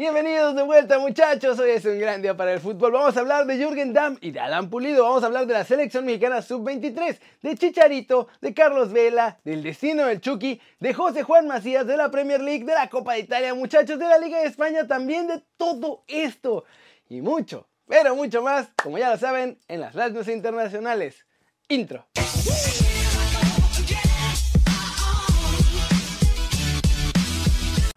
Bienvenidos de vuelta muchachos, hoy es un gran día para el fútbol. Vamos a hablar de Jürgen Damm y de Alan Pulido. Vamos a hablar de la selección mexicana sub-23, de Chicharito, de Carlos Vela, del destino del Chucky, de José Juan Macías, de la Premier League, de la Copa de Italia, muchachos, de la Liga de España, también de todo esto y mucho, pero mucho más, como ya lo saben, en las radios internacionales. Intro.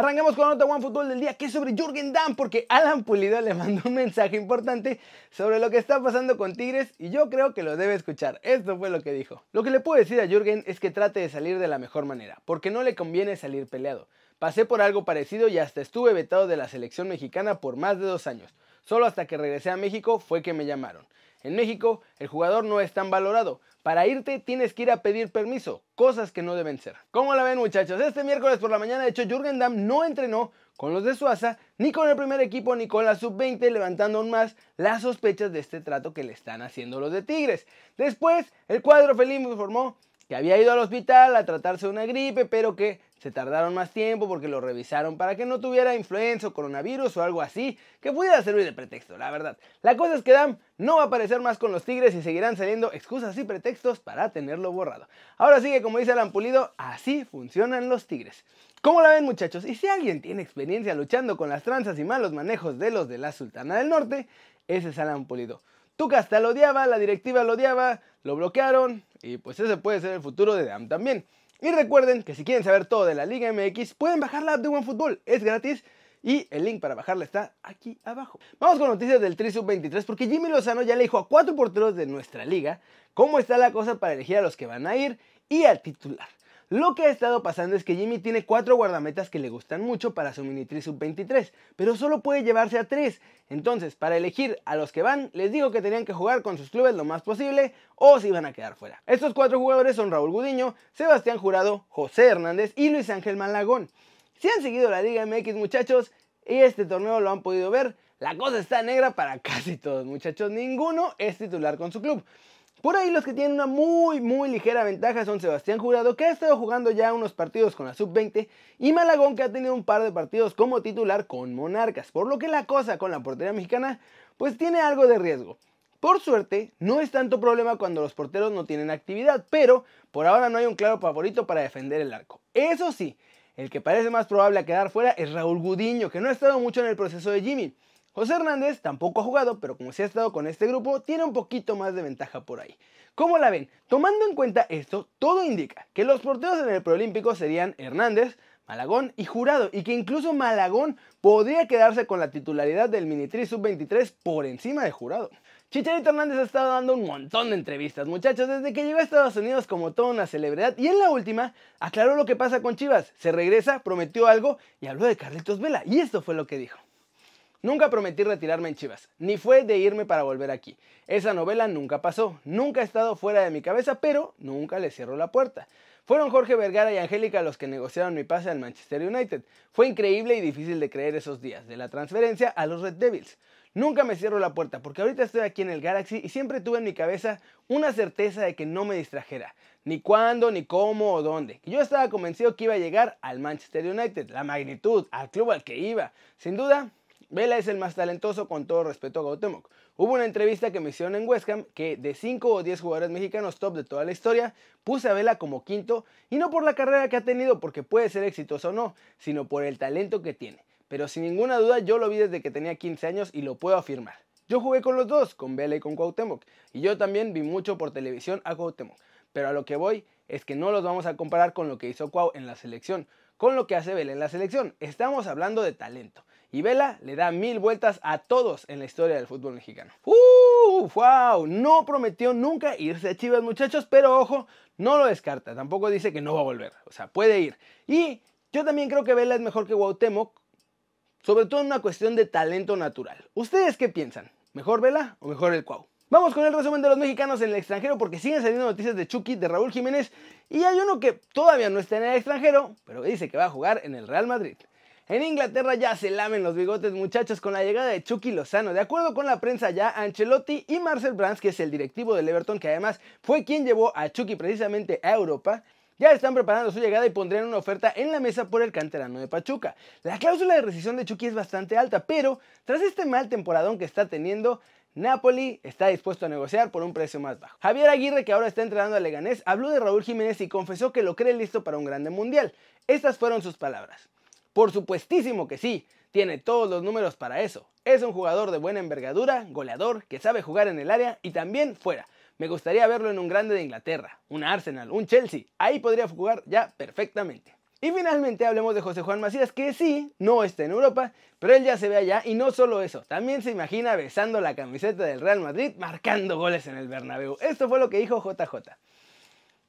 Arrancamos con otra One Fútbol del día que es sobre Jürgen Damm porque Alan Pulido le mandó un mensaje importante sobre lo que está pasando con Tigres y yo creo que lo debe escuchar. Esto fue lo que dijo. Lo que le puedo decir a Jürgen es que trate de salir de la mejor manera, porque no le conviene salir peleado. Pasé por algo parecido y hasta estuve vetado de la selección mexicana por más de dos años. Solo hasta que regresé a México fue que me llamaron. En México, el jugador no es tan valorado. Para irte tienes que ir a pedir permiso, cosas que no deben ser. ¿Cómo la ven muchachos? Este miércoles por la mañana, de hecho, Jürgen Damm no entrenó con los de Suaza, ni con el primer equipo, ni con la sub-20, levantando aún más las sospechas de este trato que le están haciendo los de Tigres. Después, el cuadro feliz informó que había ido al hospital a tratarse de una gripe, pero que se tardaron más tiempo porque lo revisaron para que no tuviera influenza o coronavirus o algo así, que pudiera servir de pretexto, la verdad. La cosa es que Dam no va a aparecer más con los Tigres y seguirán saliendo excusas y pretextos para tenerlo borrado. Ahora sigue, como dice Alan Pulido, así funcionan los Tigres. ¿Cómo la ven muchachos? Y si alguien tiene experiencia luchando con las tranzas y malos manejos de los de la Sultana del Norte, ese es Alan Pulido. Tuca lo odiaba, la directiva lo odiaba, lo bloquearon y pues ese puede ser el futuro de Dam también. Y recuerden que si quieren saber todo de la Liga MX pueden bajar la app de OneFootball, es gratis y el link para bajarla está aquí abajo. Vamos con noticias del Tri Sub 23 porque Jimmy Lozano ya le dijo a cuatro porteros de nuestra liga cómo está la cosa para elegir a los que van a ir y al titular. Lo que ha estado pasando es que Jimmy tiene cuatro guardametas que le gustan mucho para su mini sub-23, pero solo puede llevarse a tres. Entonces, para elegir a los que van, les digo que tenían que jugar con sus clubes lo más posible o se iban a quedar fuera. Estos cuatro jugadores son Raúl Gudiño, Sebastián Jurado, José Hernández y Luis Ángel Malagón. Si han seguido la Liga MX, muchachos, y este torneo lo han podido ver, la cosa está negra para casi todos, muchachos. Ninguno es titular con su club. Por ahí los que tienen una muy muy ligera ventaja son Sebastián Jurado que ha estado jugando ya unos partidos con la sub-20 y Malagón que ha tenido un par de partidos como titular con Monarcas, por lo que la cosa con la portería mexicana pues tiene algo de riesgo. Por suerte, no es tanto problema cuando los porteros no tienen actividad, pero por ahora no hay un claro favorito para defender el arco. Eso sí, el que parece más probable a quedar fuera es Raúl Gudiño, que no ha estado mucho en el proceso de Jimmy. José Hernández tampoco ha jugado, pero como se ha estado con este grupo, tiene un poquito más de ventaja por ahí. ¿Cómo la ven? Tomando en cuenta esto, todo indica que los porteros en el preolímpico serían Hernández, Malagón y Jurado, y que incluso Malagón podría quedarse con la titularidad del Minitri Sub-23 por encima de Jurado. Chicharito Hernández ha estado dando un montón de entrevistas, muchachos, desde que llegó a Estados Unidos como toda una celebridad y en la última aclaró lo que pasa con Chivas. Se regresa, prometió algo y habló de Carlitos Vela y esto fue lo que dijo. Nunca prometí retirarme en Chivas, ni fue de irme para volver aquí. Esa novela nunca pasó, nunca ha estado fuera de mi cabeza, pero nunca le cierro la puerta. Fueron Jorge Vergara y Angélica los que negociaron mi pase al Manchester United. Fue increíble y difícil de creer esos días, de la transferencia a los Red Devils. Nunca me cierro la puerta, porque ahorita estoy aquí en el Galaxy y siempre tuve en mi cabeza una certeza de que no me distrajera, ni cuándo, ni cómo o dónde. Yo estaba convencido que iba a llegar al Manchester United, la magnitud, al club al que iba. Sin duda, Vela es el más talentoso con todo respeto a Gautemoc. Hubo una entrevista que me hicieron en West Ham que de 5 o 10 jugadores mexicanos top de toda la historia, puse a Vela como quinto y no por la carrera que ha tenido porque puede ser exitoso o no, sino por el talento que tiene. Pero sin ninguna duda yo lo vi desde que tenía 15 años y lo puedo afirmar. Yo jugué con los dos, con Vela y con Cuauhtémoc, y yo también vi mucho por televisión a Cuauhtémoc. Pero a lo que voy es que no los vamos a comparar con lo que hizo Cuau en la selección, con lo que hace Vela en la selección. Estamos hablando de talento. Y Vela le da mil vueltas a todos en la historia del fútbol mexicano. ¡Uh! ¡Wow! No prometió nunca irse a Chivas, muchachos, pero ojo, no lo descarta. Tampoco dice que no va a volver. O sea, puede ir. Y yo también creo que Vela es mejor que Cuauhtémoc, sobre todo en una cuestión de talento natural. ¿Ustedes qué piensan? ¿Mejor Vela o mejor el Cuau? Vamos con el resumen de los mexicanos en el extranjero porque siguen saliendo noticias de Chucky, de Raúl Jiménez y hay uno que todavía no está en el extranjero, pero dice que va a jugar en el Real Madrid. En Inglaterra ya se lamen los bigotes muchachos con la llegada de Chucky Lozano. De acuerdo con la prensa ya, Ancelotti y Marcel Brands, que es el directivo del Everton, que además fue quien llevó a Chucky precisamente a Europa, ya están preparando su llegada y pondrían una oferta en la mesa por el canterano de Pachuca. La cláusula de rescisión de Chucky es bastante alta, pero tras este mal temporadón que está teniendo, Napoli está dispuesto a negociar por un precio más bajo. Javier Aguirre, que ahora está entrenando a Leganés, habló de Raúl Jiménez y confesó que lo cree listo para un grande mundial. Estas fueron sus palabras. Por supuestísimo que sí, tiene todos los números para eso. Es un jugador de buena envergadura, goleador, que sabe jugar en el área y también fuera. Me gustaría verlo en un grande de Inglaterra, un Arsenal, un Chelsea. Ahí podría jugar ya perfectamente. Y finalmente hablemos de José Juan Macías, que sí, no está en Europa, pero él ya se ve allá y no solo eso, también se imagina besando la camiseta del Real Madrid, marcando goles en el Bernabéu. Esto fue lo que dijo JJ.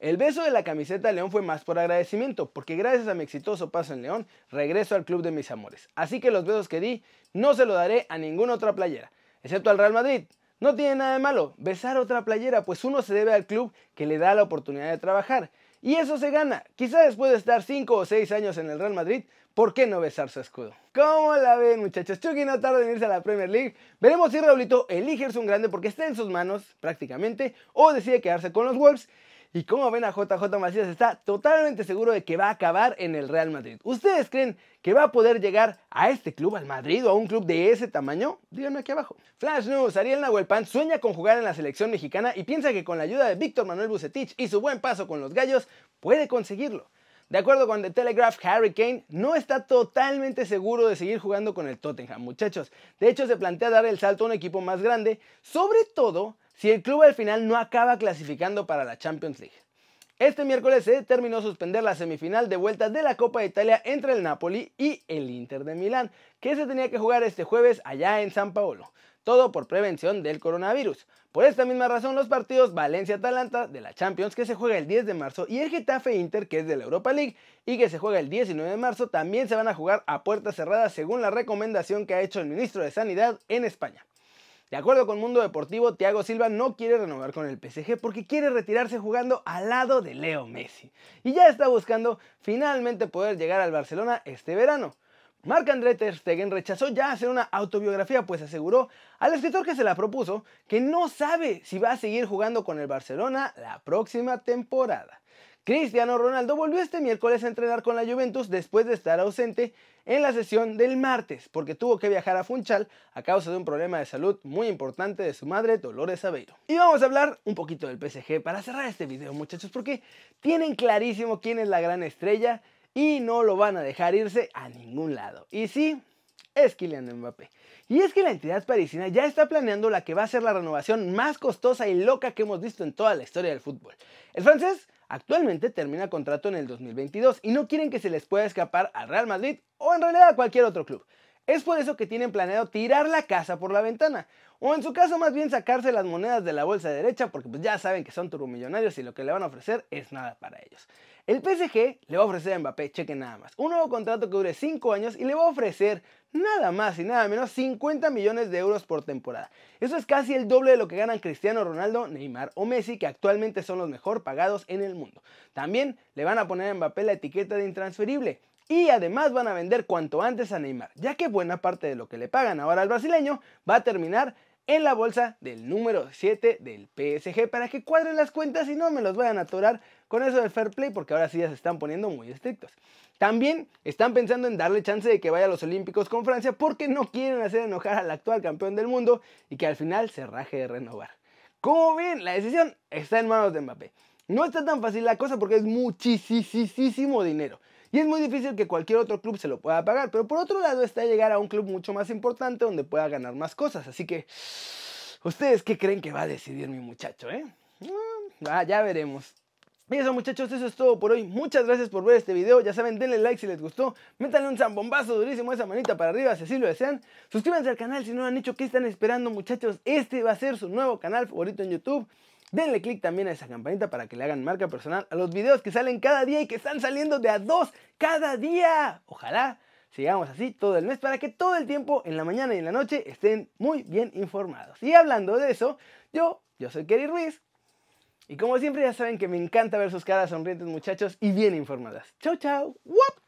El beso de la camiseta de León fue más por agradecimiento, porque gracias a mi exitoso paso en León, regreso al club de mis amores. Así que los besos que di no se lo daré a ninguna otra playera, excepto al Real Madrid. No tiene nada de malo besar otra playera, pues uno se debe al club que le da la oportunidad de trabajar. Y eso se gana. Quizá después de estar 5 o 6 años en el Real Madrid, ¿por qué no besar su escudo? ¿Cómo la ven muchachos? Chucky no tarda en irse a la Premier League. Veremos si Raulito elige un grande porque está en sus manos prácticamente o decide quedarse con los Wolves. Y como ven a JJ Macías está totalmente seguro de que va a acabar en el Real Madrid. ¿Ustedes creen que va a poder llegar a este club, al Madrid o a un club de ese tamaño? Díganme aquí abajo. Flash News, Ariel Nahuelpan sueña con jugar en la selección mexicana y piensa que con la ayuda de Víctor Manuel Bucetich y su buen paso con los gallos puede conseguirlo. De acuerdo con The Telegraph, Harry Kane no está totalmente seguro de seguir jugando con el Tottenham, muchachos. De hecho, se plantea dar el salto a un equipo más grande, sobre todo si el club al final no acaba clasificando para la Champions League. Este miércoles se determinó suspender la semifinal de vuelta de la Copa de Italia entre el Napoli y el Inter de Milán, que se tenía que jugar este jueves allá en San Paolo. Todo por prevención del coronavirus. Por esta misma razón, los partidos Valencia-Atalanta de la Champions, que se juega el 10 de marzo, y el Getafe-Inter, que es de la Europa League, y que se juega el 19 de marzo, también se van a jugar a puertas cerradas según la recomendación que ha hecho el ministro de Sanidad en España. De acuerdo con Mundo Deportivo, Thiago Silva no quiere renovar con el PSG porque quiere retirarse jugando al lado de Leo Messi. Y ya está buscando finalmente poder llegar al Barcelona este verano. Marc-André Ter Stegen rechazó ya hacer una autobiografía, pues aseguró al escritor que se la propuso que no sabe si va a seguir jugando con el Barcelona la próxima temporada. Cristiano Ronaldo volvió este miércoles a entrenar con la Juventus después de estar ausente en la sesión del martes, porque tuvo que viajar a Funchal a causa de un problema de salud muy importante de su madre, Dolores Aveiro. Y vamos a hablar un poquito del PSG para cerrar este video, muchachos, porque tienen clarísimo quién es la gran estrella y no lo van a dejar irse a ningún lado. Y sí, es Kylian Mbappé. Y es que la entidad parisina ya está planeando la que va a ser la renovación más costosa y loca que hemos visto en toda la historia del fútbol. El francés Actualmente termina contrato en el 2022 y no quieren que se les pueda escapar al Real Madrid o en realidad a cualquier otro club. Es por eso que tienen planeado tirar la casa por la ventana. O en su caso más bien sacarse las monedas de la bolsa derecha porque pues ya saben que son turbomillonarios y lo que le van a ofrecer es nada para ellos. El PSG le va a ofrecer a Mbappé, cheque nada más, un nuevo contrato que dure 5 años y le va a ofrecer nada más y nada menos 50 millones de euros por temporada. Eso es casi el doble de lo que ganan Cristiano Ronaldo, Neymar o Messi, que actualmente son los mejor pagados en el mundo. También le van a poner a Mbappé la etiqueta de intransferible. Y además van a vender cuanto antes a Neymar, ya que buena parte de lo que le pagan ahora al brasileño va a terminar en la bolsa del número 7 del PSG para que cuadren las cuentas y no me los vayan a atorar con eso del fair play porque ahora sí ya se están poniendo muy estrictos. También están pensando en darle chance de que vaya a los Olímpicos con Francia porque no quieren hacer enojar al actual campeón del mundo y que al final se raje de renovar. Como ven, la decisión está en manos de Mbappé. No está tan fácil la cosa porque es muchísimo dinero. Y es muy difícil que cualquier otro club se lo pueda pagar. Pero por otro lado está llegar a un club mucho más importante donde pueda ganar más cosas. Así que, ¿ustedes qué creen que va a decidir mi muchacho, eh? Mm, ah, ya veremos. Y eso muchachos, eso es todo por hoy. Muchas gracias por ver este video. Ya saben, denle like si les gustó. Métanle un zambombazo durísimo esa manita para arriba si así lo desean. Suscríbanse al canal si no lo han hecho. ¿Qué están esperando muchachos? Este va a ser su nuevo canal favorito en YouTube. Denle click también a esa campanita para que le hagan marca personal a los videos que salen cada día y que están saliendo de a dos cada día. Ojalá sigamos así todo el mes para que todo el tiempo, en la mañana y en la noche, estén muy bien informados. Y hablando de eso, yo, yo soy Kerry Ruiz. Y como siempre ya saben que me encanta ver sus caras sonrientes muchachos y bien informadas. Chau chau. ¡Wop!